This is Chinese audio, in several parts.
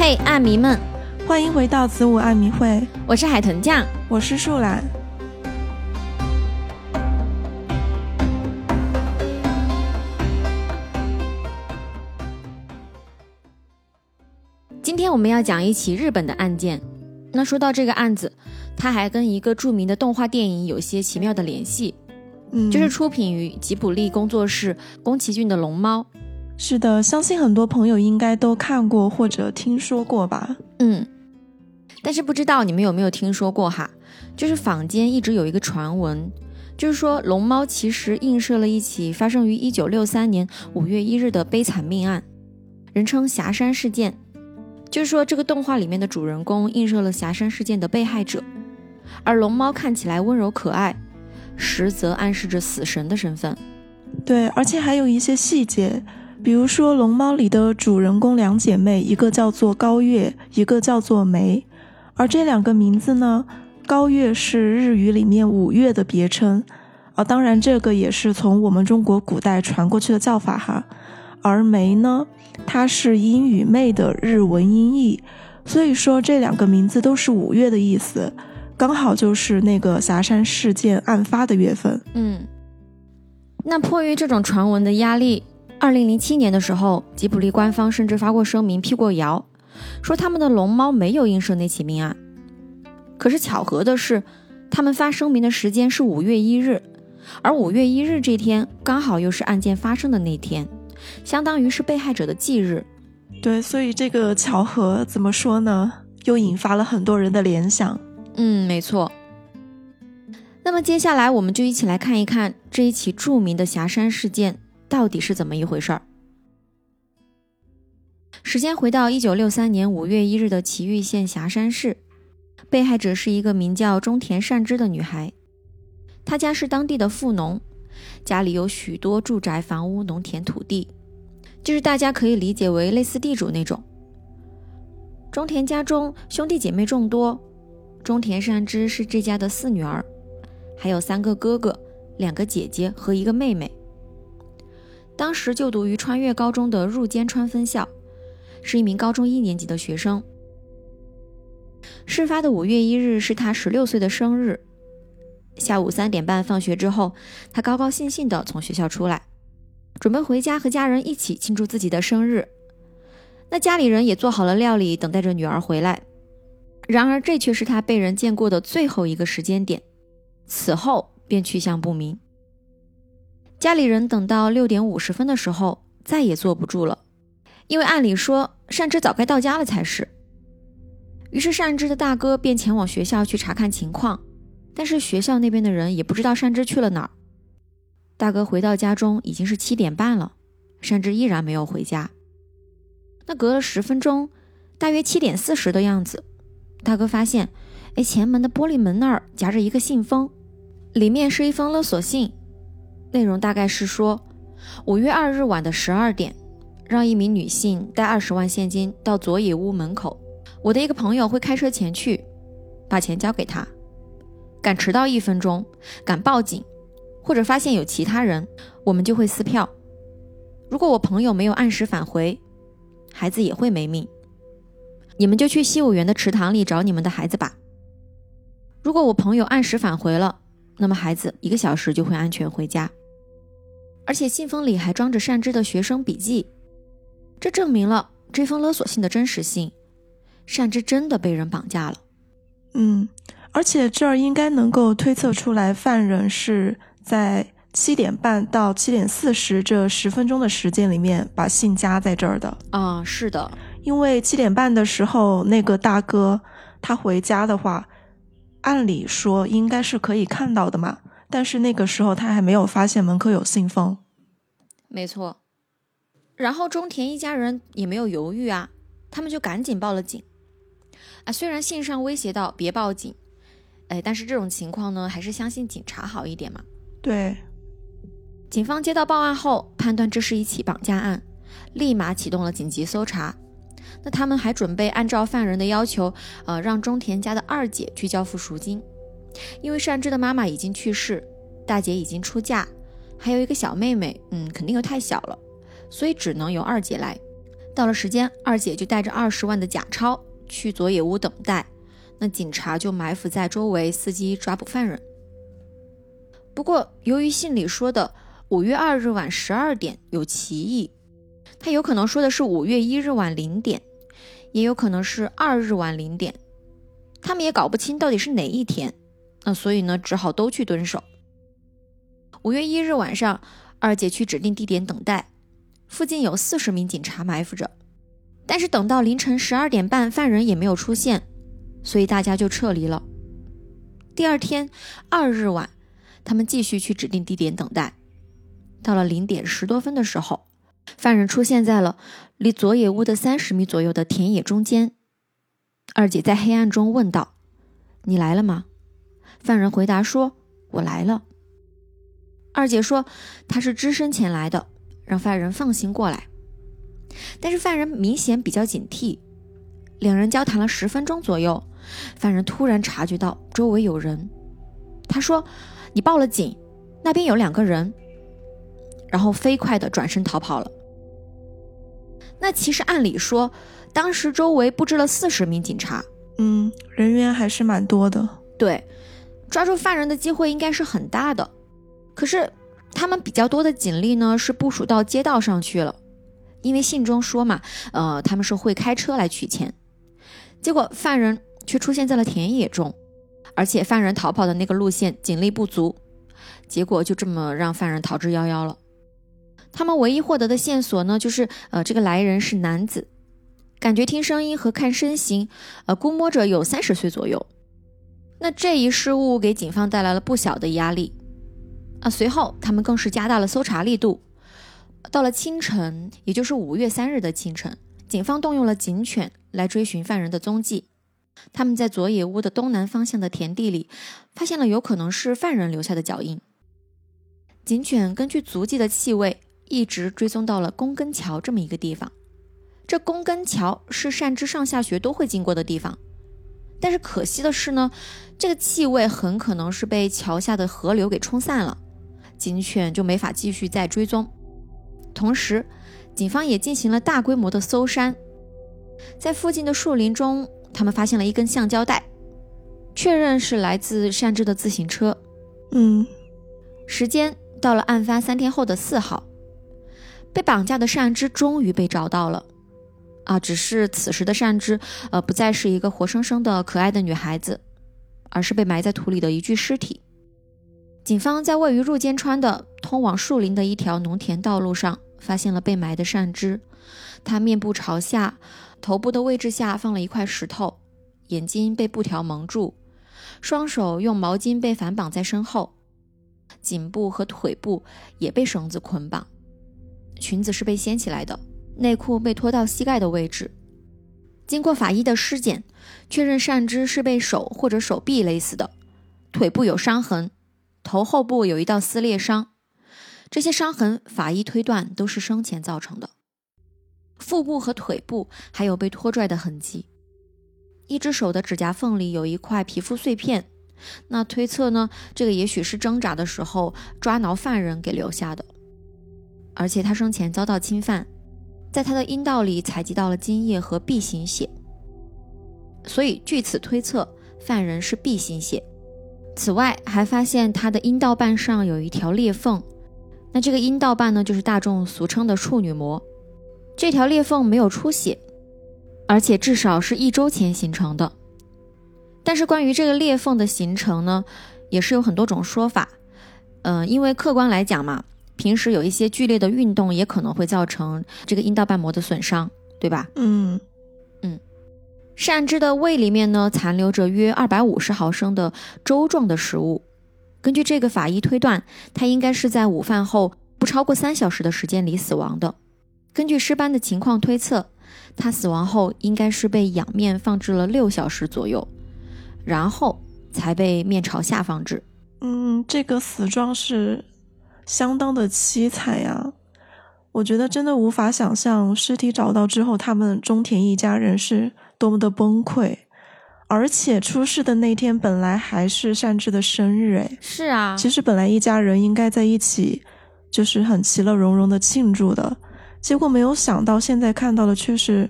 嘿，爱迷们，欢迎回到子午爱迷会，我是海豚酱，我是树懒。今天我们要讲一起日本的案件。那说到这个案子，它还跟一个著名的动画电影有些奇妙的联系，嗯，就是出品于吉卜力工作室宫崎骏的《龙猫》。是的，相信很多朋友应该都看过或者听说过吧。嗯，但是不知道你们有没有听说过哈？就是坊间一直有一个传闻，就是说龙猫其实映射了一起发生于一九六三年五月一日的悲惨命案，人称霞山事件。就是说这个动画里面的主人公映射了霞山事件的被害者，而龙猫看起来温柔可爱，实则暗示着死神的身份。对，而且还有一些细节。比如说，《龙猫》里的主人公两姐妹，一个叫做高月，一个叫做梅，而这两个名字呢，高月是日语里面五月的别称，啊，当然这个也是从我们中国古代传过去的叫法哈。而梅呢，它是英语妹的日文音译，所以说这两个名字都是五月的意思，刚好就是那个霞山事件案发的月份。嗯，那迫于这种传闻的压力。二零零七年的时候，吉卜力官方甚至发过声明辟过谣，说他们的龙猫没有映射那起命案。可是巧合的是，他们发声明的时间是五月一日，而五月一日这天刚好又是案件发生的那天，相当于是被害者的忌日。对，所以这个巧合怎么说呢？又引发了很多人的联想。嗯，没错。那么接下来我们就一起来看一看这一起著名的霞山事件。到底是怎么一回事儿？时间回到一九六三年五月一日的岐玉县霞山市，被害者是一个名叫中田善之的女孩，她家是当地的富农，家里有许多住宅、房屋、农田、土地，就是大家可以理解为类似地主那种。中田家中兄弟姐妹众多，中田善之是这家的四女儿，还有三个哥哥、两个姐姐和一个妹妹。当时就读于川越高中的入间川分校，是一名高中一年级的学生。事发的五月一日是他十六岁的生日。下午三点半放学之后，他高高兴兴地从学校出来，准备回家和家人一起庆祝自己的生日。那家里人也做好了料理，等待着女儿回来。然而，这却是他被人见过的最后一个时间点，此后便去向不明。家里人等到六点五十分的时候，再也坐不住了，因为按理说善之早该到家了才是。于是善之的大哥便前往学校去查看情况，但是学校那边的人也不知道善之去了哪儿。大哥回到家中已经是七点半了，善之依然没有回家。那隔了十分钟，大约七点四十的样子，大哥发现，哎，前门的玻璃门那儿夹着一个信封，里面是一封勒索信。内容大概是说，五月二日晚的十二点，让一名女性带二十万现金到佐野屋门口。我的一个朋友会开车前去，把钱交给他。敢迟到一分钟，敢报警，或者发现有其他人，我们就会撕票。如果我朋友没有按时返回，孩子也会没命。你们就去西武园的池塘里找你们的孩子吧。如果我朋友按时返回了，那么孩子一个小时就会安全回家。而且信封里还装着善之的学生笔记，这证明了这封勒索信的真实性。善之真的被人绑架了。嗯，而且这儿应该能够推测出来，犯人是在七点半到七点四十这十分钟的时间里面把信夹在这儿的。啊，是的，因为七点半的时候那个大哥他回家的话，按理说应该是可以看到的嘛。但是那个时候他还没有发现门口有信封，没错。然后中田一家人也没有犹豫啊，他们就赶紧报了警。啊，虽然信上威胁到别报警，哎，但是这种情况呢，还是相信警察好一点嘛。对，警方接到报案后，判断这是一起绑架案，立马启动了紧急搜查。那他们还准备按照犯人的要求，呃，让中田家的二姐去交付赎金。因为善之的妈妈已经去世，大姐已经出嫁，还有一个小妹妹，嗯，肯定又太小了，所以只能由二姐来。到了时间，二姐就带着二十万的假钞去佐野屋等待，那警察就埋伏在周围，伺机抓捕犯人。不过，由于信里说的五月二日晚十二点有歧义，他有可能说的是五月一日晚零点，也有可能是二日晚零点，他们也搞不清到底是哪一天。那所以呢，只好都去蹲守。五月一日晚上，二姐去指定地点等待，附近有四十名警察埋伏着。但是等到凌晨十二点半，犯人也没有出现，所以大家就撤离了。第二天二日晚，他们继续去指定地点等待。到了零点十多分的时候，犯人出现在了离佐野屋的三十米左右的田野中间。二姐在黑暗中问道：“你来了吗？”犯人回答说：“我来了。”二姐说：“她是只身前来的，让犯人放心过来。”但是犯人明显比较警惕。两人交谈了十分钟左右，犯人突然察觉到周围有人。他说：“你报了警，那边有两个人。”然后飞快地转身逃跑了。那其实按理说，当时周围布置了四十名警察，嗯，人员还是蛮多的。对，抓住犯人的机会应该是很大的。可是他们比较多的警力呢，是部署到街道上去了，因为信中说嘛，呃，他们是会开车来取钱。结果犯人却出现在了田野中，而且犯人逃跑的那个路线警力不足，结果就这么让犯人逃之夭夭了。他们唯一获得的线索呢，就是呃，这个来人是男子，感觉听声音和看身形，呃，估摸着有三十岁左右。那这一失误给警方带来了不小的压力啊。随后他们更是加大了搜查力度。到了清晨，也就是五月三日的清晨，警方动用了警犬来追寻犯人的踪迹。他们在佐野屋的东南方向的田地里，发现了有可能是犯人留下的脚印。警犬根据足迹的气味。一直追踪到了宫根桥这么一个地方，这宫根桥是善之上下学都会经过的地方，但是可惜的是呢，这个气味很可能是被桥下的河流给冲散了，警犬就没法继续再追踪。同时，警方也进行了大规模的搜山，在附近的树林中，他们发现了一根橡胶带，确认是来自善之的自行车。嗯，时间到了案发三天后的四号。被绑架的善之终于被找到了，啊！只是此时的善之，呃，不再是一个活生生的可爱的女孩子，而是被埋在土里的一具尸体。警方在位于入间川的通往树林的一条农田道路上，发现了被埋的善之。他面部朝下，头部的位置下放了一块石头，眼睛被布条蒙住，双手用毛巾被反绑在身后，颈部和腿部也被绳子捆绑。裙子是被掀起来的，内裤被拖到膝盖的位置。经过法医的尸检，确认善之是被手或者手臂勒死的，腿部有伤痕，头后部有一道撕裂伤。这些伤痕，法医推断都是生前造成的。腹部和腿部还有被拖拽的痕迹，一只手的指甲缝里有一块皮肤碎片，那推测呢，这个也许是挣扎的时候抓挠犯人给留下的。而且他生前遭到侵犯，在他的阴道里采集到了精液和 B 型血，所以据此推测，犯人是 B 型血。此外，还发现他的阴道瓣上有一条裂缝，那这个阴道瓣呢，就是大众俗称的处女膜。这条裂缝没有出血，而且至少是一周前形成的。但是关于这个裂缝的形成呢，也是有很多种说法。嗯，因为客观来讲嘛。平时有一些剧烈的运动也可能会造成这个阴道瓣膜的损伤，对吧？嗯嗯。善知的胃里面呢残留着约二百五十毫升的粥状的食物，根据这个法医推断，他应该是在午饭后不超过三小时的时间里死亡的。根据尸斑的情况推测，他死亡后应该是被仰面放置了六小时左右，然后才被面朝下放置。嗯，这个死状是。相当的凄惨呀！我觉得真的无法想象尸体找到之后，他们中田一家人是多么的崩溃。而且出事的那天本来还是善治的生日，哎，是啊，其实本来一家人应该在一起，就是很其乐融融的庆祝的。结果没有想到，现在看到的却是，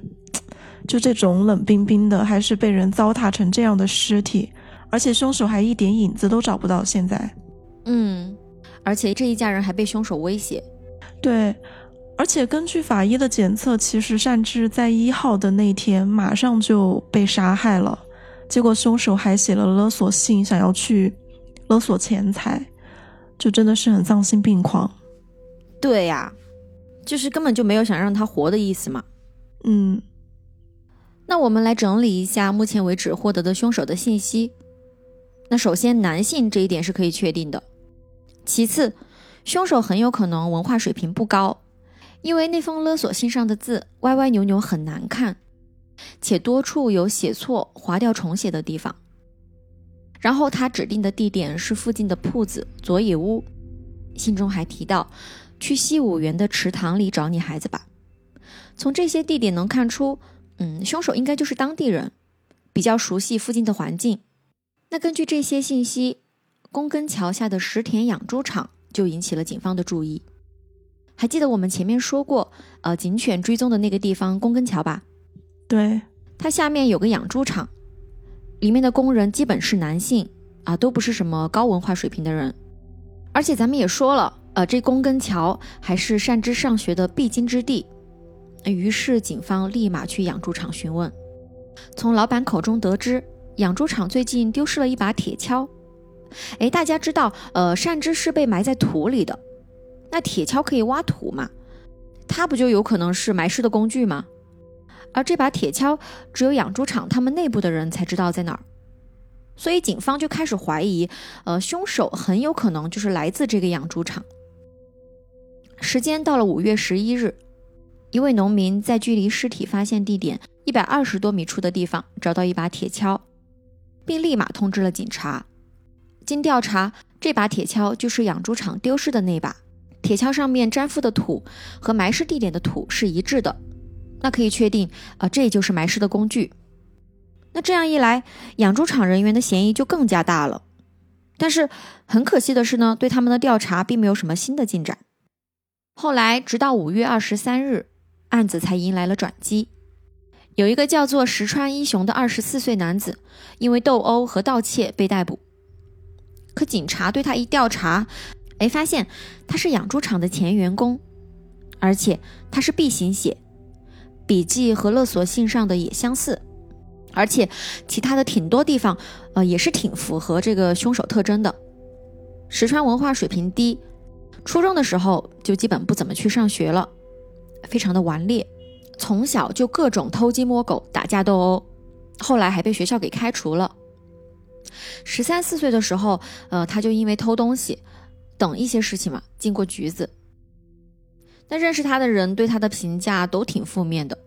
就这种冷冰冰的，还是被人糟蹋成这样的尸体，而且凶手还一点影子都找不到。现在，嗯，而且这一家人还被凶手威胁。对，而且根据法医的检测，其实善之在一号的那天马上就被杀害了，结果凶手还写了勒索信，想要去勒索钱财，就真的是很丧心病狂。对呀。就是根本就没有想让他活的意思嘛。嗯，那我们来整理一下目前为止获得的凶手的信息。那首先，男性这一点是可以确定的。其次，凶手很有可能文化水平不高，因为那封勒索信上的字歪歪扭扭，很难看，且多处有写错、划掉重写的地方。然后他指定的地点是附近的铺子佐野屋，信中还提到。去西武园的池塘里找你孩子吧。从这些地点能看出，嗯，凶手应该就是当地人，比较熟悉附近的环境。那根据这些信息，宫根桥下的石田养猪场就引起了警方的注意。还记得我们前面说过，呃，警犬追踪的那个地方宫根桥吧？对，它下面有个养猪场，里面的工人基本是男性啊，都不是什么高文化水平的人。而且咱们也说了。呃，这宫根桥还是善之上学的必经之地，于是警方立马去养猪场询问。从老板口中得知，养猪场最近丢失了一把铁锹。哎，大家知道，呃，善知是被埋在土里的，那铁锹可以挖土嘛？它不就有可能是埋尸的工具吗？而这把铁锹，只有养猪场他们内部的人才知道在哪儿。所以警方就开始怀疑，呃，凶手很有可能就是来自这个养猪场。时间到了五月十一日，一位农民在距离尸体发现地点一百二十多米处的地方找到一把铁锹，并立马通知了警察。经调查，这把铁锹就是养猪场丢失的那把。铁锹上面粘附的土和埋尸地点的土是一致的，那可以确定啊，这就是埋尸的工具。那这样一来，养猪场人员的嫌疑就更加大了。但是很可惜的是呢，对他们的调查并没有什么新的进展。后来，直到五月二十三日，案子才迎来了转机。有一个叫做石川一雄的二十四岁男子，因为斗殴和盗窃被逮捕。可警察对他一调查，哎，发现他是养猪场的前员工，而且他是 B 型血，笔记和勒索信上的也相似，而且其他的挺多地方，呃，也是挺符合这个凶手特征的。石川文化水平低。初中的时候就基本不怎么去上学了，非常的顽劣，从小就各种偷鸡摸狗、打架斗殴，后来还被学校给开除了。十三四岁的时候，呃，他就因为偷东西等一些事情嘛，进过局子。那认识他的人对他的评价都挺负面的，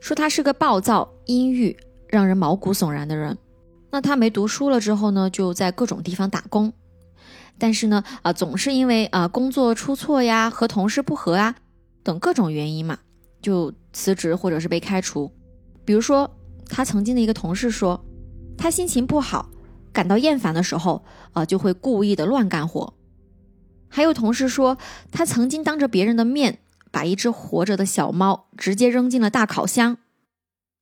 说他是个暴躁、阴郁、让人毛骨悚然的人。那他没读书了之后呢，就在各种地方打工。但是呢，啊，总是因为啊工作出错呀，和同事不和啊，等各种原因嘛，就辞职或者是被开除。比如说，他曾经的一个同事说，他心情不好，感到厌烦的时候，啊，就会故意的乱干活。还有同事说，他曾经当着别人的面，把一只活着的小猫直接扔进了大烤箱。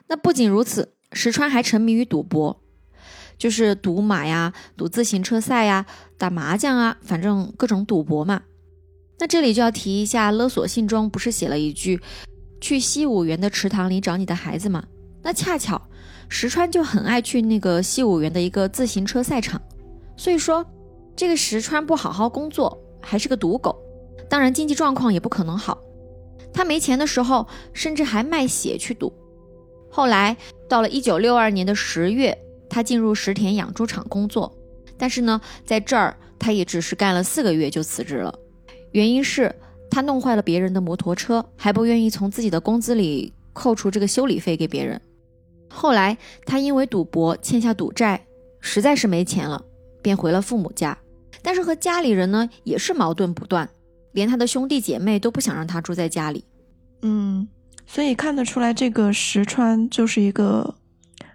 那不仅如此，石川还沉迷于赌博。就是赌马呀，赌自行车赛呀，打麻将啊，反正各种赌博嘛。那这里就要提一下，勒索信中不是写了一句“去西武园的池塘里找你的孩子”吗？那恰巧石川就很爱去那个西武园的一个自行车赛场，所以说这个石川不好好工作，还是个赌狗，当然经济状况也不可能好。他没钱的时候，甚至还卖血去赌。后来到了一九六二年的十月。他进入石田养猪场工作，但是呢，在这儿他也只是干了四个月就辞职了。原因是他弄坏了别人的摩托车，还不愿意从自己的工资里扣除这个修理费给别人。后来他因为赌博欠下赌债，实在是没钱了，便回了父母家。但是和家里人呢也是矛盾不断，连他的兄弟姐妹都不想让他住在家里。嗯，所以看得出来，这个石川就是一个。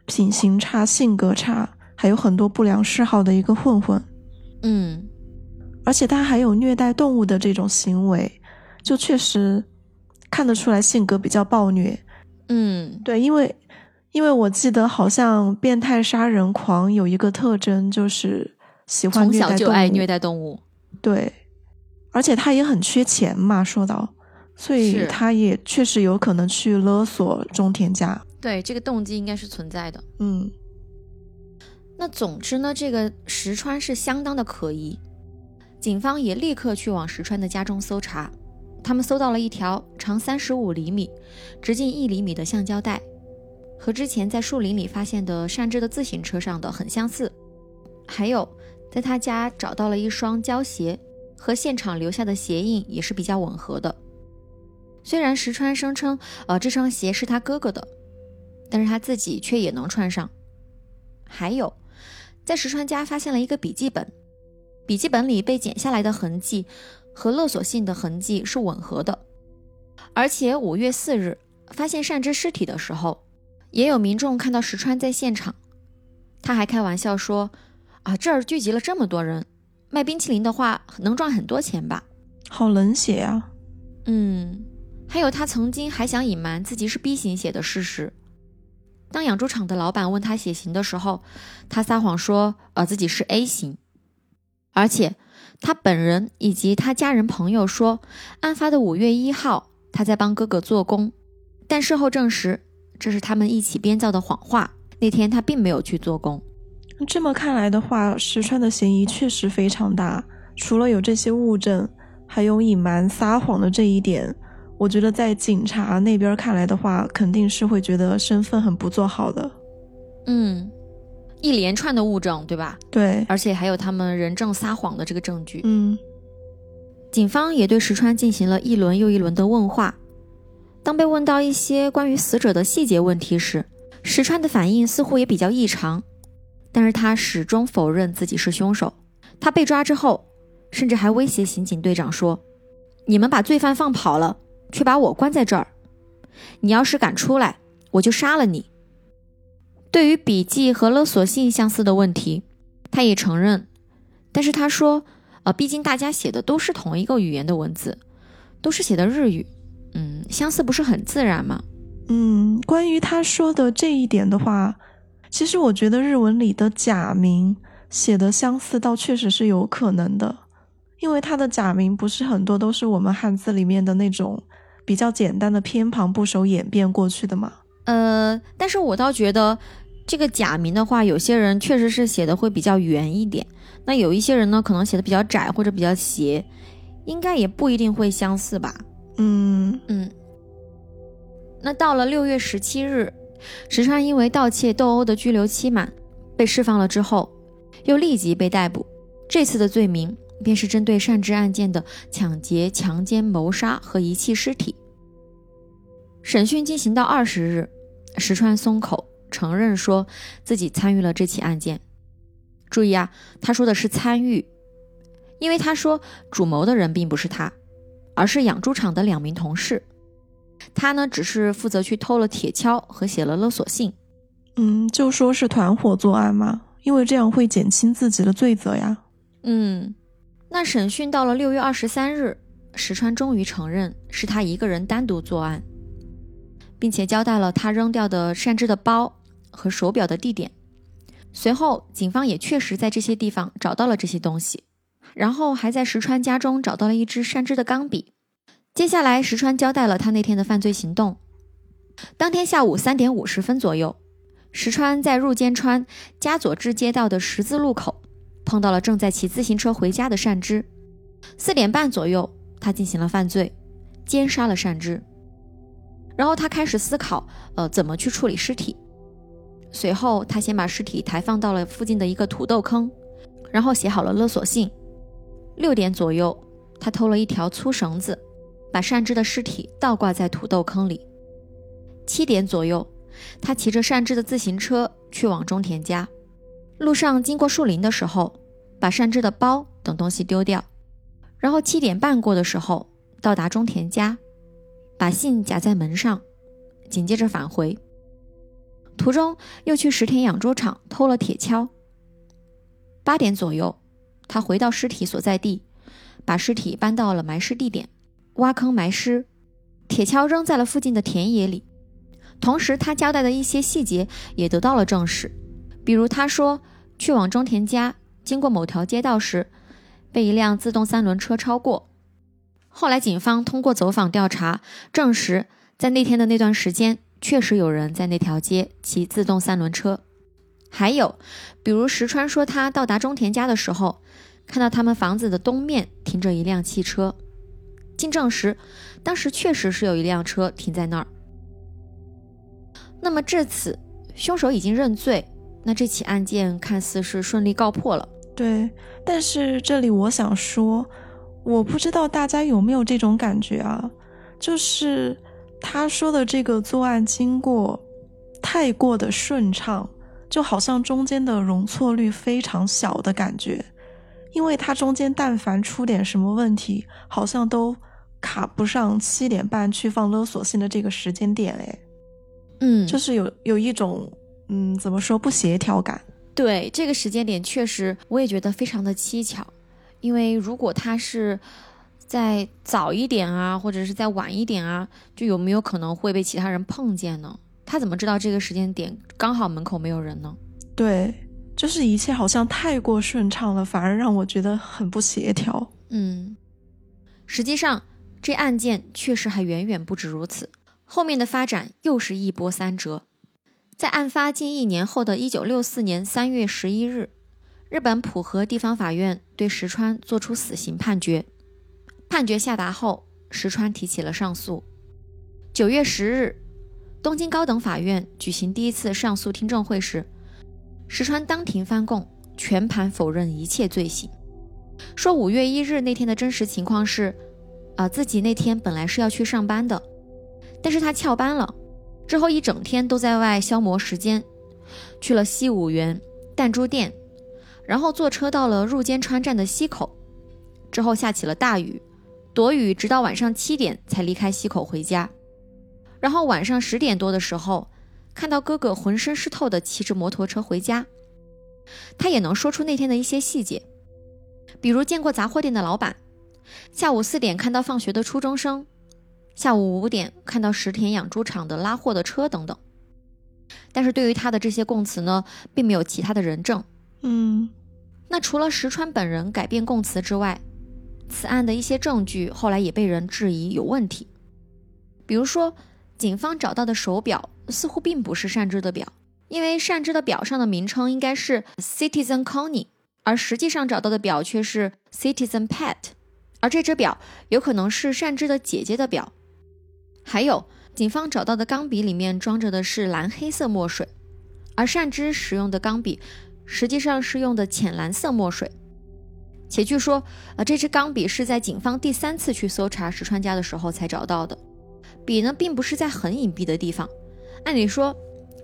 品行差、性格差，还有很多不良嗜好的一个混混，嗯，而且他还有虐待动物的这种行为，就确实看得出来性格比较暴虐。嗯，对，因为因为我记得好像变态杀人狂有一个特征就是喜欢从小虐待动物就爱虐待动物。对，而且他也很缺钱嘛，说到，所以他也确实有可能去勒索中田家。对，这个动机应该是存在的。嗯那总之呢，这个石川是相当的可疑，警方也立刻去往石川的家中搜查。他们搜到了一条长三十五厘米、直径一厘米的橡胶带，和之前在树林里发现的善之的自行车上的很相似。还有，在他家找到了一双胶鞋，和现场留下的鞋印也是比较吻合的。虽然石川声称，呃，这双鞋是他哥哥的，但是他自己却也能穿上。还有，在石川家发现了一个笔记本，笔记本里被剪下来的痕迹和勒索信的痕迹是吻合的。而且五月四日发现善之尸体的时候，也有民众看到石川在现场。他还开玩笑说：“啊，这儿聚集了这么多人，卖冰淇淋的话能赚很多钱吧好冷血啊！？”嗯，还有他曾经还想隐瞒自己是 B 型血的事实。当养猪场的老板问他血型的时候，他撒谎说呃自己是 A 型，而且他本人以及他家人朋友说，案发的五月一号他在帮哥哥做工，但事后证实这是他们一起编造的谎话。那天他并没有去做工。这么看来的话，石川的嫌疑确实非常大。除了有这些物证，还有隐瞒、撒谎的这一点，我觉得在警察那边看来的话，肯定是会觉得身份很不做好的。嗯，一连串的物证，对吧？对，而且还有他们人证撒谎的这个证据。嗯警方也对石川进行了一轮又一轮的问话。当被问到一些关于死者的细节问题时，石川的反应似乎也比较异常，但是他始终否认自己是凶手。他被抓之后，甚至还威胁刑警队长说：“你们把罪犯放跑了，却把我关在这儿，你要是敢出来，我就杀了你。”对于笔记和勒索信相似的问题，他也承认，但是他说。呃，毕竟大家写的都是同一个语言的文字，都是写的日语，嗯，相似不是很自然吗？嗯，关于他说的这一点的话，其实我觉得日文里的假名写的相似，倒确实是有可能的，因为他的假名不是很多都是我们汉字里面的那种比较简单的偏旁部首演变过去的嘛。呃，但是我倒觉得这个假名的话，有些人确实是写的会比较圆一点。那有一些人呢，可能写的比较窄或者比较斜，应该也不一定会相似吧。嗯嗯。那到了六月十七日，石川因为盗窃斗殴的拘留期满，被释放了之后，又立即被逮捕。这次的罪名便是针对善治案件的抢劫、强奸、谋杀和遗弃尸体。审讯进行到二十日，石川松口承认说自己参与了这起案件。注意啊，他说的是参与，因为他说主谋的人并不是他，而是养猪场的两名同事。他呢，只是负责去偷了铁锹和写了勒索信。嗯，就说是团伙作案嘛，因为这样会减轻自己的罪责呀。嗯，那审讯到了六月二十三日，石川终于承认是他一个人单独作案，并且交代了他扔掉的善之的包和手表的地点。随后，警方也确实在这些地方找到了这些东西，然后还在石川家中找到了一支善之的钢笔。接下来，石川交代了他那天的犯罪行动。当天下午三点五十分左右，石川在入间川加佐治街道的十字路口碰到了正在骑自行车回家的善之。四点半左右，他进行了犯罪，奸杀了善之。然后他开始思考，呃，怎么去处理尸体。随后，他先把尸体抬放到了附近的一个土豆坑，然后写好了勒索信。六点左右，他偷了一条粗绳子，把善之的尸体倒挂在土豆坑里。七点左右，他骑着善之的自行车去往中田家，路上经过树林的时候，把善之的包等东西丢掉，然后七点半过的时候到达中田家，把信夹在门上，紧接着返回。途中又去石田养猪场偷了铁锹。八点左右，他回到尸体所在地，把尸体搬到了埋尸地点，挖坑埋尸，铁锹扔在了附近的田野里。同时，他交代的一些细节也得到了证实，比如他说去往中田家，经过某条街道时，被一辆自动三轮车超过。后来，警方通过走访调查，证实在那天的那段时间，确实有人在那条街骑自动三轮车。还有，比如石川说他到达中田家的时候，看到他们房子的东面停着一辆汽车。经证实，当时确实是有一辆车停在那儿。那么至此，凶手已经认罪，那这起案件看似是顺利告破了。对，但是这里我想说，我不知道大家有没有这种感觉啊，就是他说的这个作案经过太过的顺畅，就好像中间的容错率非常小的感觉，因为他中间但凡出点什么问题，好像都。卡不上七点半去放勒索信的这个时间点，哎，嗯，就是有有一种，嗯，怎么说不协调感？对，这个时间点确实我也觉得非常的蹊跷，因为如果他是在早一点啊，或者是再晚一点啊，就有没有可能会被其他人碰见呢？他怎么知道这个时间点刚好门口没有人呢？对，就是一切好像太过顺畅了，反而让我觉得很不协调。嗯，实际上。这案件确实还远远不止如此，后面的发展又是一波三折。在案发近一年后的一九六四年三月十一日，日本浦和地方法院对石川作出死刑判决。判决下达后，石川提起了上诉。九月十日，东京高等法院举行第一次上诉听证会时，石川当庭翻供，全盘否认一切罪行，说五月一日那天的真实情况是。啊，自己那天本来是要去上班的，但是他翘班了，之后一整天都在外消磨时间，去了西武园弹珠店，然后坐车到了入间川站的西口，之后下起了大雨，躲雨直到晚上七点才离开西口回家，然后晚上十点多的时候，看到哥哥浑身湿透的骑着摩托车回家，他也能说出那天的一些细节，比如见过杂货店的老板。下午四点看到放学的初中生，下午五点看到石田养猪场的拉货的车等等。但是对于他的这些供词呢，并没有其他的人证。嗯，那除了石川本人改变供词之外，此案的一些证据后来也被人质疑有问题。比如说，警方找到的手表似乎并不是善之的表，因为善之的表上的名称应该是 Citizen Connie，而实际上找到的表却是 Citizen Pet。而这只表有可能是善之的姐姐的表。还有，警方找到的钢笔里面装着的是蓝黑色墨水，而善之使用的钢笔实际上是用的浅蓝色墨水。且据说，呃，这支钢笔是在警方第三次去搜查石川家的时候才找到的。笔呢，并不是在很隐蔽的地方，按理说，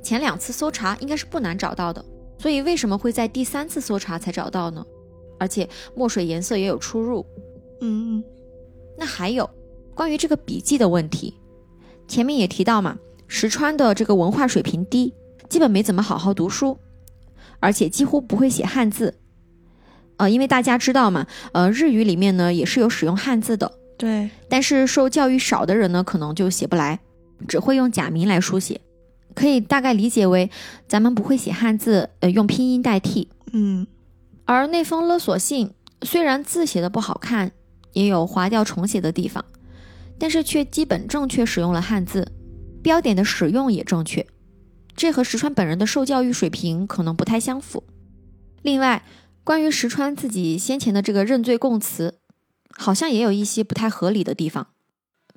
前两次搜查应该是不难找到的。所以，为什么会在第三次搜查才找到呢？而且，墨水颜色也有出入。嗯，那还有关于这个笔记的问题，前面也提到嘛，石川的这个文化水平低，基本没怎么好好读书，而且几乎不会写汉字。呃，因为大家知道嘛，呃，日语里面呢也是有使用汉字的，对。但是受教育少的人呢，可能就写不来，只会用假名来书写，可以大概理解为咱们不会写汉字，呃，用拼音代替。嗯，而那封勒索信虽然字写的不好看。也有划掉重写的地方，但是却基本正确使用了汉字，标点的使用也正确，这和石川本人的受教育水平可能不太相符。另外，关于石川自己先前的这个认罪供词，好像也有一些不太合理的地方，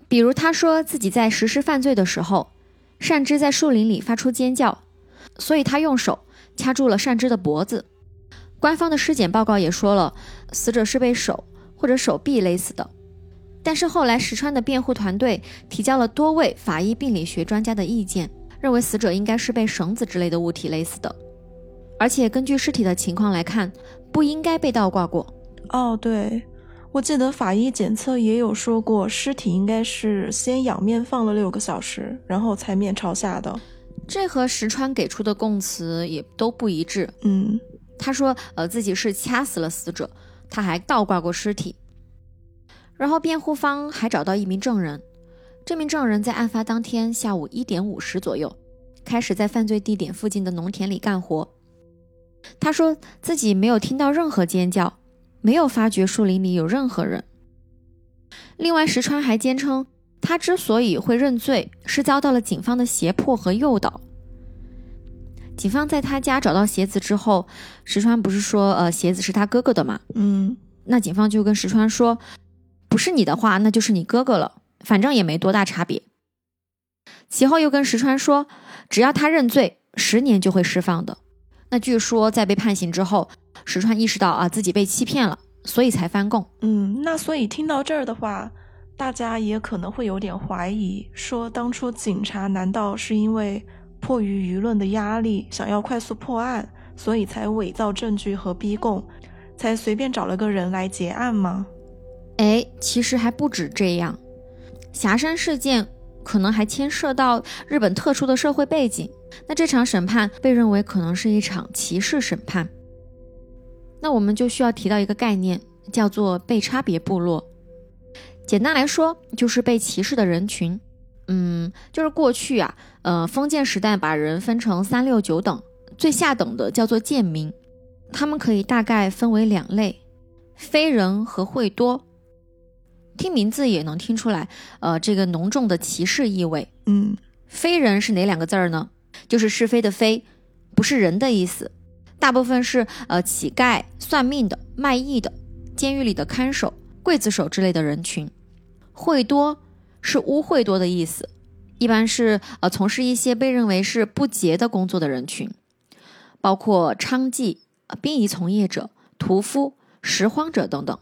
比如他说自己在实施犯罪的时候，善之在树林里发出尖叫，所以他用手掐住了善之的脖子。官方的尸检报告也说了，死者是被手。或者手臂勒死的，但是后来石川的辩护团队提交了多位法医病理学专家的意见，认为死者应该是被绳子之类的物体勒死的，而且根据尸体的情况来看，不应该被倒挂过。哦，对，我记得法医检测也有说过，尸体应该是先仰面放了六个小时，然后才面朝下的。这和石川给出的供词也都不一致。嗯，他说，呃，自己是掐死了死者。他还倒挂过尸体，然后辩护方还找到一名证人，这名证人在案发当天下午一点五十左右，开始在犯罪地点附近的农田里干活。他说自己没有听到任何尖叫，没有发觉树林里有任何人。另外，石川还坚称，他之所以会认罪，是遭到了警方的胁迫和诱导。警方在他家找到鞋子之后，石川不是说，呃，鞋子是他哥哥的吗？嗯，那警方就跟石川说，不是你的话，那就是你哥哥了，反正也没多大差别。其后又跟石川说，只要他认罪，十年就会释放的。那据说在被判刑之后，石川意识到啊自己被欺骗了，所以才翻供。嗯，那所以听到这儿的话，大家也可能会有点怀疑，说当初警察难道是因为？迫于舆论的压力，想要快速破案，所以才伪造证据和逼供，才随便找了个人来结案吗？哎，其实还不止这样，霞山事件可能还牵涉到日本特殊的社会背景。那这场审判被认为可能是一场歧视审判。那我们就需要提到一个概念，叫做被差别部落。简单来说，就是被歧视的人群。嗯，就是过去啊，呃，封建时代把人分成三六九等，最下等的叫做贱民，他们可以大概分为两类，非人和会多。听名字也能听出来，呃，这个浓重的歧视意味。嗯，非人是哪两个字儿呢？就是是非的非，不是人的意思。大部分是呃乞丐、算命的、卖艺的、监狱里的看守、刽子手之类的人群。会多。是污秽多的意思，一般是呃从事一些被认为是不洁的工作的人群，包括娼妓、殡仪从业者、屠夫、拾荒者等等。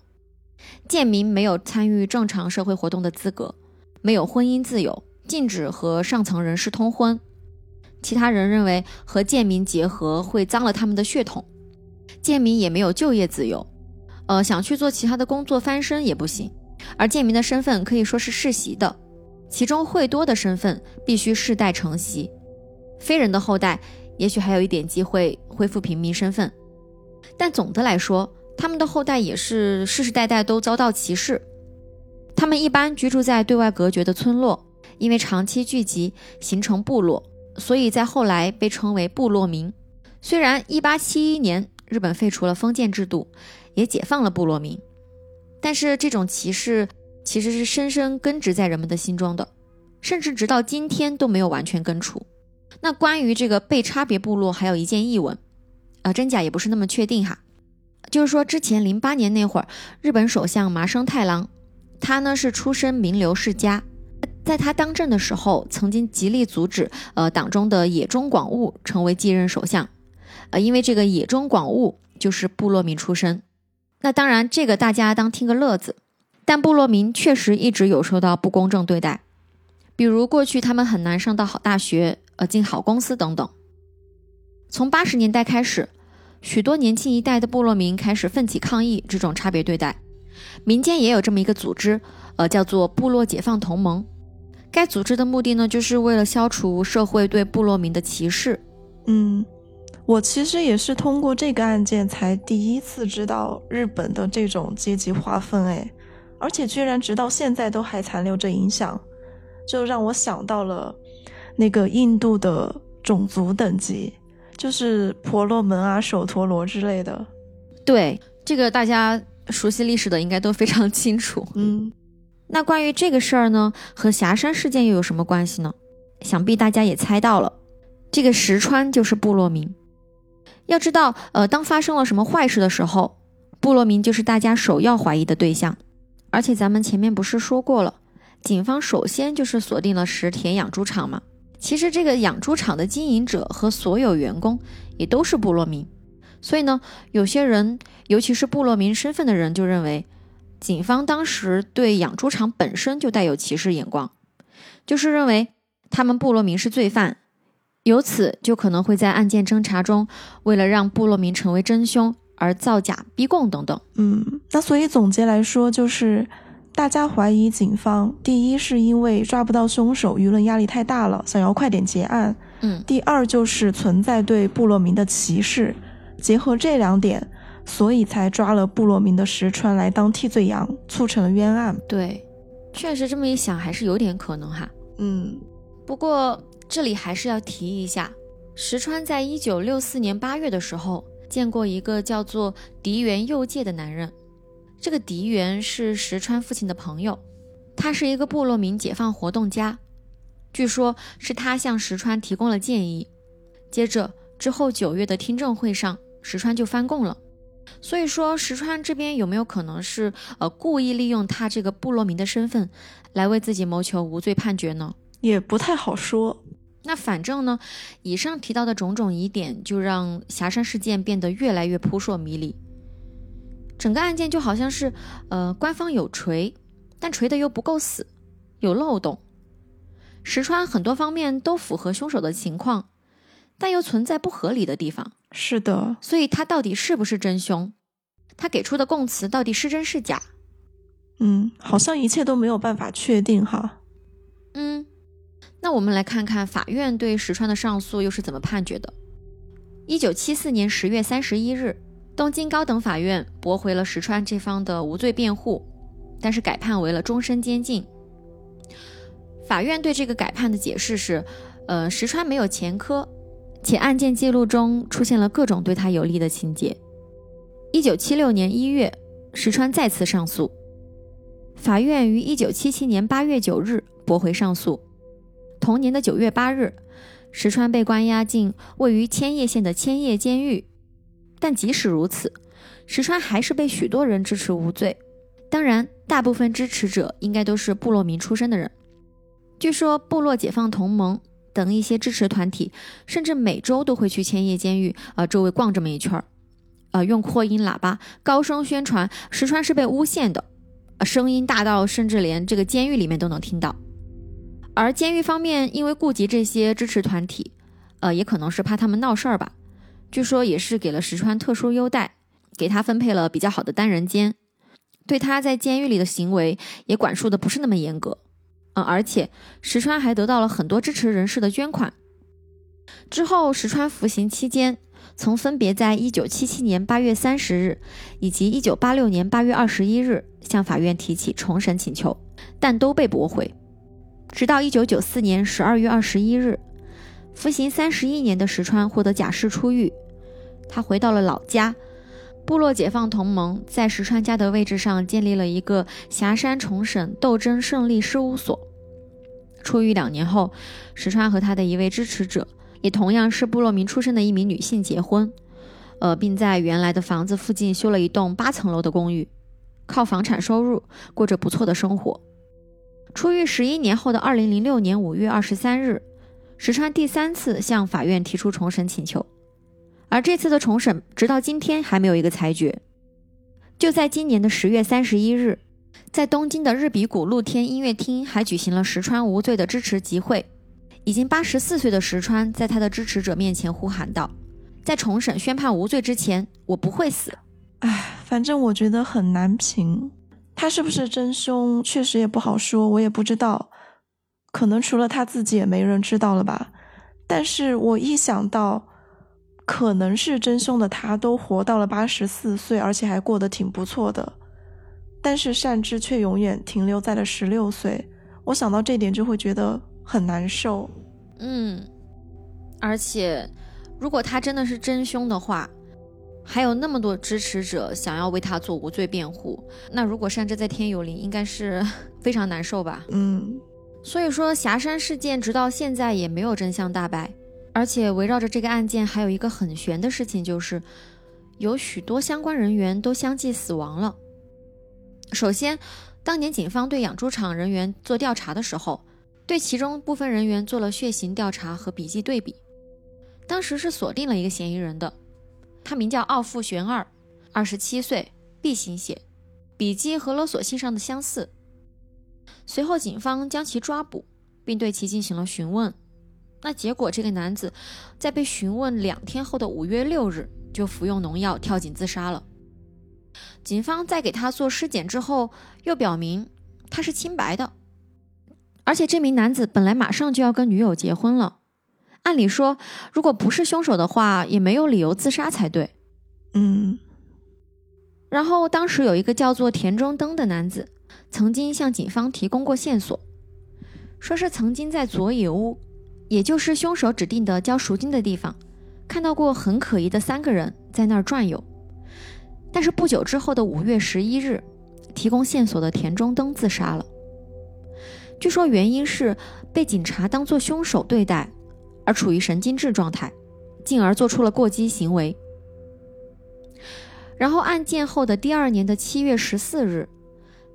贱民没有参与正常社会活动的资格，没有婚姻自由，禁止和上层人士通婚。其他人认为和贱民结合会脏了他们的血统。贱民也没有就业自由，呃，想去做其他的工作翻身也不行。而贱民的身份可以说是世袭的，其中会多的身份必须世代承袭，非人的后代也许还有一点机会恢复平民身份，但总的来说，他们的后代也是世世代代都遭到歧视。他们一般居住在对外隔绝的村落，因为长期聚集形成部落，所以在后来被称为部落民。虽然1871年日本废除了封建制度，也解放了部落民。但是这种歧视其实是深深根植在人们的心中的，甚至直到今天都没有完全根除。那关于这个被差别部落，还有一件译闻，啊，真假也不是那么确定哈。就是说，之前零八年那会儿，日本首相麻生太郎，他呢是出身名流世家，在他当政的时候，曾经极力阻止呃党中的野中广务成为继任首相，呃，因为这个野中广务就是部落民出身。那当然，这个大家当听个乐子，但部落民确实一直有受到不公正对待，比如过去他们很难上到好大学，呃，进好公司等等。从八十年代开始，许多年轻一代的部落民开始奋起抗议这种差别对待，民间也有这么一个组织，呃，叫做部落解放同盟。该组织的目的呢，就是为了消除社会对部落民的歧视。嗯。我其实也是通过这个案件才第一次知道日本的这种阶级划分，哎，而且居然直到现在都还残留着影响，就让我想到了那个印度的种族等级，就是婆罗门啊、首陀罗之类的。对，这个大家熟悉历史的应该都非常清楚。嗯，那关于这个事儿呢，和霞山事件又有什么关系呢？想必大家也猜到了，这个石川就是部落民。要知道，呃，当发生了什么坏事的时候，部落民就是大家首要怀疑的对象。而且咱们前面不是说过了，警方首先就是锁定了石田养猪场嘛。其实这个养猪场的经营者和所有员工也都是部落民，所以呢，有些人，尤其是部落民身份的人，就认为警方当时对养猪场本身就带有歧视眼光，就是认为他们部落民是罪犯。由此就可能会在案件侦查中，为了让部落民成为真凶而造假逼供等等。嗯，那所以总结来说，就是大家怀疑警方，第一是因为抓不到凶手，舆论压力太大了，想要快点结案。嗯，第二就是存在对部落民的歧视，结合这两点，所以才抓了部落民的石川来当替罪羊，促成了冤案。对。确实这么一想，还是有点可能哈。嗯，不过这里还是要提一下，石川在一九六四年八月的时候见过一个叫做荻原佑介的男人。这个荻原是石川父亲的朋友，他是一个部落民解放活动家。据说，是他向石川提供了建议。接着之后九月的听证会上，石川就翻供了。所以说，石川这边有没有可能是呃故意利用他这个部落民的身份，来为自己谋求无罪判决呢？也不太好说。那反正呢，以上提到的种种疑点，就让霞山事件变得越来越扑朔迷离。整个案件就好像是，呃，官方有锤，但锤的又不够死，有漏洞。石川很多方面都符合凶手的情况，但又存在不合理的地方。是的，所以他到底是不是真凶？他给出的供词到底是真是假？嗯，好像一切都没有办法确定哈。嗯，那我们来看看法院对石川的上诉又是怎么判决的。一九七四年十月三十一日，东京高等法院驳回了石川这方的无罪辩护，但是改判为了终身监禁。法院对这个改判的解释是，呃，石川没有前科。且案件记录中出现了各种对他有利的情节。一九七六年一月，石川再次上诉，法院于一九七七年八月九日驳回上诉。同年的九月八日，石川被关押进位于千叶县的千叶监狱。但即使如此，石川还是被许多人支持无罪。当然，大部分支持者应该都是部落民出身的人。据说，部落解放同盟。等一些支持团体，甚至每周都会去千叶监狱啊周围逛这么一圈儿，呃，用扩音喇叭高声宣传石川是被诬陷的，啊，声音大到甚至连这个监狱里面都能听到。而监狱方面因为顾及这些支持团体，呃，也可能是怕他们闹事儿吧，据说也是给了石川特殊优待，给他分配了比较好的单人间，对他在监狱里的行为也管束的不是那么严格。而且石川还得到了很多支持人士的捐款。之后，石川服刑期间，曾分别在1977年8月30日以及1986年8月21日向法院提起重审请求，但都被驳回。直到1994年12月21日，服刑31年的石川获得假释出狱，他回到了老家。部落解放同盟在石川家的位置上建立了一个霞山重审斗争胜利事务所。出狱两年后，石川和他的一位支持者，也同样是部落民出身的一名女性结婚，呃，并在原来的房子附近修了一栋八层楼的公寓，靠房产收入过着不错的生活。出狱十一年后的二零零六年五月二十三日，石川第三次向法院提出重审请求，而这次的重审直到今天还没有一个裁决。就在今年的十月三十一日。在东京的日比谷露天音乐厅还举行了石川无罪的支持集会。已经八十四岁的石川在他的支持者面前呼喊道：“在重审宣判无罪之前，我不会死。”唉，反正我觉得很难评。他是不是真凶，确实也不好说，我也不知道。可能除了他自己，也没人知道了吧。但是我一想到可能是真凶的他，都活到了八十四岁，而且还过得挺不错的。但是善之却永远停留在了十六岁，我想到这点就会觉得很难受。嗯，而且如果他真的是真凶的话，还有那么多支持者想要为他做无罪辩护，那如果善之在天有灵，应该是 非常难受吧？嗯，所以说霞山事件直到现在也没有真相大白，而且围绕着这个案件还有一个很悬的事情，就是有许多相关人员都相继死亡了。首先，当年警方对养猪场人员做调查的时候，对其中部分人员做了血型调查和笔迹对比，当时是锁定了一个嫌疑人的，他名叫奥富玄二，二十七岁，B 型血，笔迹和勒索信上的相似。随后，警方将其抓捕，并对其进行了询问。那结果，这个男子在被询问两天后的五月六日，就服用农药跳井自杀了。警方在给他做尸检之后，又表明他是清白的，而且这名男子本来马上就要跟女友结婚了，按理说，如果不是凶手的话，也没有理由自杀才对。嗯。然后当时有一个叫做田中登的男子，曾经向警方提供过线索，说是曾经在佐野屋，也就是凶手指定的交赎金的地方，看到过很可疑的三个人在那儿转悠。但是不久之后的五月十一日，提供线索的田中登自杀了。据说原因是被警察当作凶手对待，而处于神经质状态，进而做出了过激行为。然后案件后的第二年的七月十四日，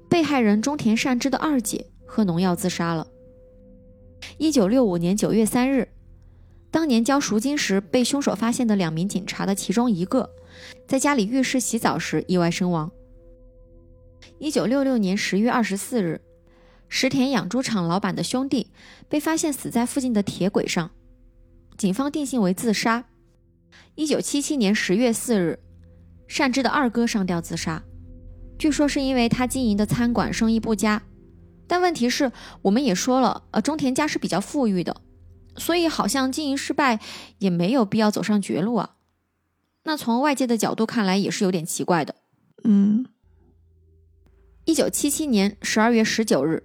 被害人中田善之的二姐喝农药自杀了。一九六五年九月三日，当年交赎金时被凶手发现的两名警察的其中一个，在家里浴室洗澡时意外身亡。一九六六年十月二十四日。石田养猪场老板的兄弟被发现死在附近的铁轨上，警方定性为自杀。一九七七年十月四日，善之的二哥上吊自杀，据说是因为他经营的餐馆生意不佳。但问题是，我们也说了，呃，中田家是比较富裕的，所以好像经营失败也没有必要走上绝路啊。那从外界的角度看来，也是有点奇怪的。嗯，一九七七年十二月十九日。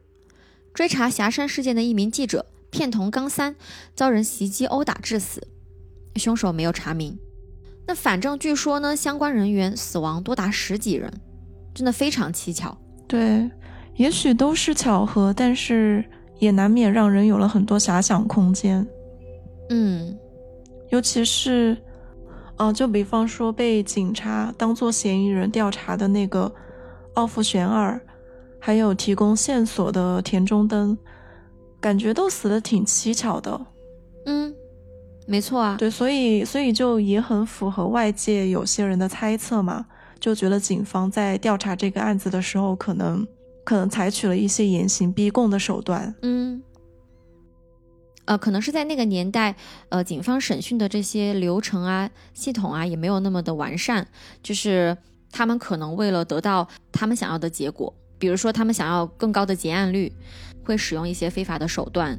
追查霞山事件的一名记者片桐刚三遭人袭击殴打致死，凶手没有查明。那反正据说呢，相关人员死亡多达十几人，真的非常蹊跷。对，也许都是巧合，但是也难免让人有了很多遐想空间。嗯，尤其是，啊，就比方说被警察当做嫌疑人调查的那个奥弗玄二。还有提供线索的田中登，感觉都死的挺蹊跷的。嗯，没错啊。对，所以所以就也很符合外界有些人的猜测嘛，就觉得警方在调查这个案子的时候，可能可能采取了一些严刑逼供的手段。嗯，呃，可能是在那个年代，呃，警方审讯的这些流程啊、系统啊，也没有那么的完善，就是他们可能为了得到他们想要的结果。比如说，他们想要更高的结案率，会使用一些非法的手段。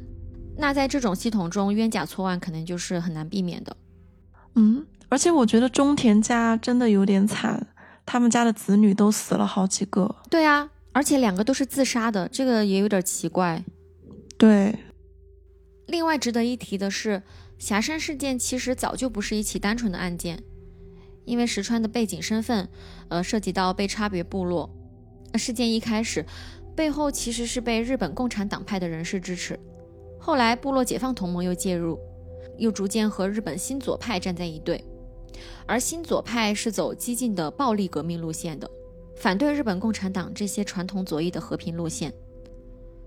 那在这种系统中，冤假错案肯定就是很难避免的。嗯，而且我觉得中田家真的有点惨，他们家的子女都死了好几个。对啊，而且两个都是自杀的，这个也有点奇怪。对。另外值得一提的是，霞山事件其实早就不是一起单纯的案件，因为石川的背景身份，呃，涉及到被差别部落。事件一开始，背后其实是被日本共产党派的人士支持。后来部落解放同盟又介入，又逐渐和日本新左派站在一队。而新左派是走激进的暴力革命路线的，反对日本共产党这些传统左翼的和平路线。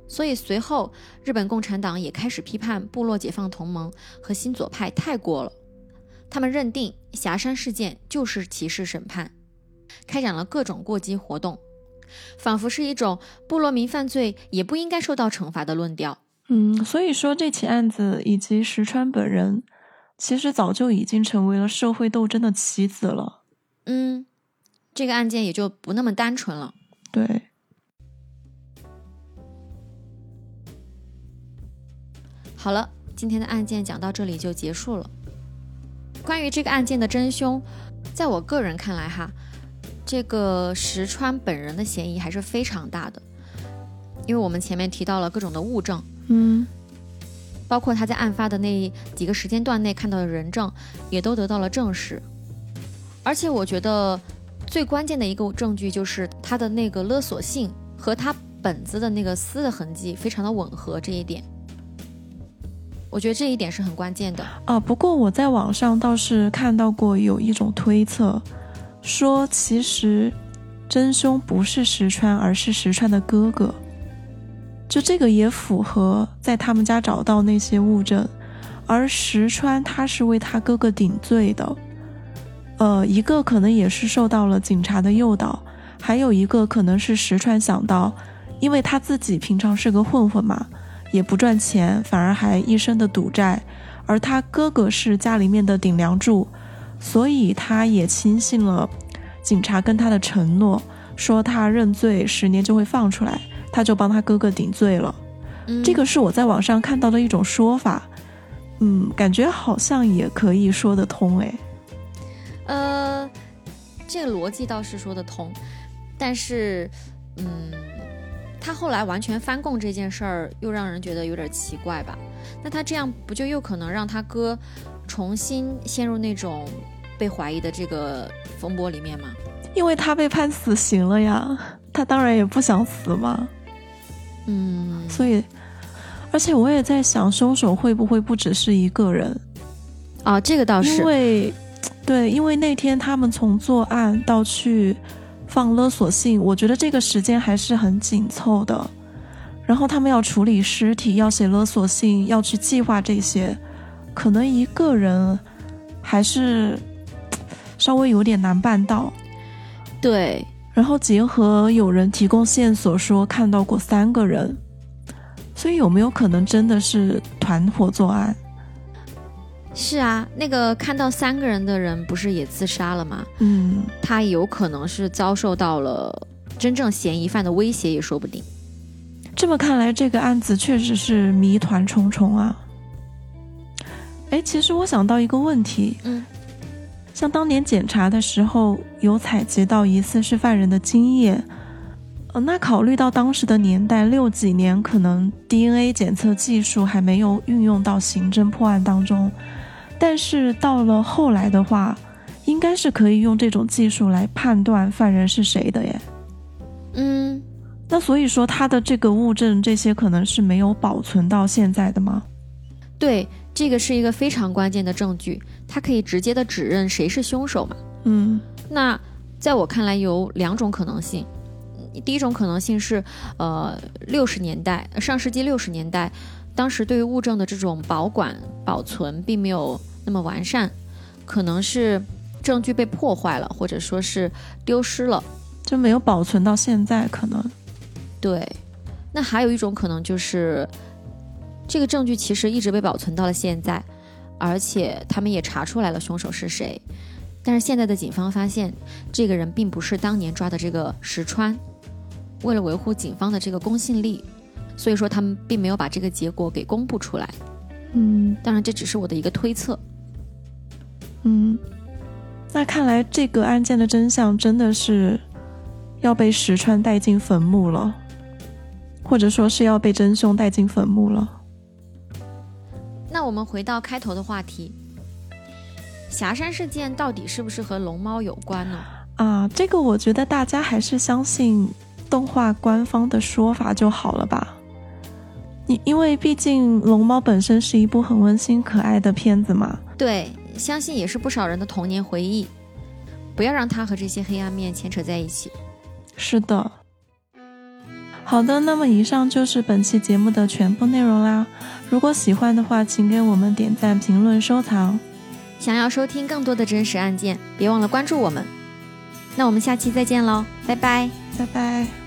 所以随后日本共产党也开始批判部落解放同盟和新左派太过了。他们认定霞山事件就是歧视审判，开展了各种过激活动。仿佛是一种部落民犯罪也不应该受到惩罚的论调。嗯，所以说这起案子以及石川本人，其实早就已经成为了社会斗争的棋子了。嗯，这个案件也就不那么单纯了。对。好了，今天的案件讲到这里就结束了。关于这个案件的真凶，在我个人看来，哈。这个石川本人的嫌疑还是非常大的，因为我们前面提到了各种的物证，嗯，包括他在案发的那几个时间段内看到的人证，也都得到了证实。而且我觉得最关键的一个证据就是他的那个勒索信和他本子的那个撕的痕迹非常的吻合，这一点，我觉得这一点是很关键的啊。不过我在网上倒是看到过有一种推测。说其实真凶不是石川，而是石川的哥哥。就这个也符合在他们家找到那些物证，而石川他是为他哥哥顶罪的。呃，一个可能也是受到了警察的诱导，还有一个可能是石川想到，因为他自己平常是个混混嘛，也不赚钱，反而还一身的赌债，而他哥哥是家里面的顶梁柱。所以他也轻信了警察跟他的承诺，说他认罪十年就会放出来，他就帮他哥哥顶罪了。这个是我在网上看到的一种说法，嗯，感觉好像也可以说得通哎。呃，这个逻辑倒是说得通，但是，嗯，他后来完全翻供这件事儿，又让人觉得有点奇怪吧？那他这样不就又可能让他哥重新陷入那种被怀疑的这个风波里面吗？因为他被判死刑了呀，他当然也不想死嘛。嗯，所以，而且我也在想，凶手会不会不只是一个人？啊，这个倒是，因为，对，因为那天他们从作案到去。放勒索信，我觉得这个时间还是很紧凑的。然后他们要处理尸体，要写勒索信，要去计划这些，可能一个人还是稍微有点难办到。对，然后结合有人提供线索说看到过三个人，所以有没有可能真的是团伙作案？是啊，那个看到三个人的人不是也自杀了吗？嗯，他有可能是遭受到了真正嫌疑犯的威胁，也说不定。这么看来，这个案子确实是谜团重重啊。哎，其实我想到一个问题，嗯，像当年检查的时候有采集到疑似是犯人的精液，呃，那考虑到当时的年代，六几年可能 DNA 检测技术还没有运用到刑侦破案当中。但是到了后来的话，应该是可以用这种技术来判断犯人是谁的耶。嗯，那所以说他的这个物证这些可能是没有保存到现在的吗？对，这个是一个非常关键的证据，它可以直接的指认谁是凶手嘛。嗯，那在我看来有两种可能性，第一种可能性是，呃，六十年代，上世纪六十年代。当时对于物证的这种保管保存并没有那么完善，可能是证据被破坏了，或者说是丢失了，就没有保存到现在。可能对，那还有一种可能就是这个证据其实一直被保存到了现在，而且他们也查出来了凶手是谁，但是现在的警方发现这个人并不是当年抓的这个石川，为了维护警方的这个公信力。所以说，他们并没有把这个结果给公布出来。嗯，当然这只是我的一个推测。嗯，那看来这个案件的真相真的是要被石川带进坟墓了，或者说是要被真凶带进坟墓了。那我们回到开头的话题，霞山事件到底是不是和龙猫有关呢？啊，这个我觉得大家还是相信动画官方的说法就好了吧。你因为毕竟《龙猫》本身是一部很温馨可爱的片子嘛，对，相信也是不少人的童年回忆。不要让它和这些黑暗面牵扯在一起。是的。好的，那么以上就是本期节目的全部内容啦。如果喜欢的话，请给我们点赞、评论、收藏。想要收听更多的真实案件，别忘了关注我们。那我们下期再见喽，拜拜，拜拜。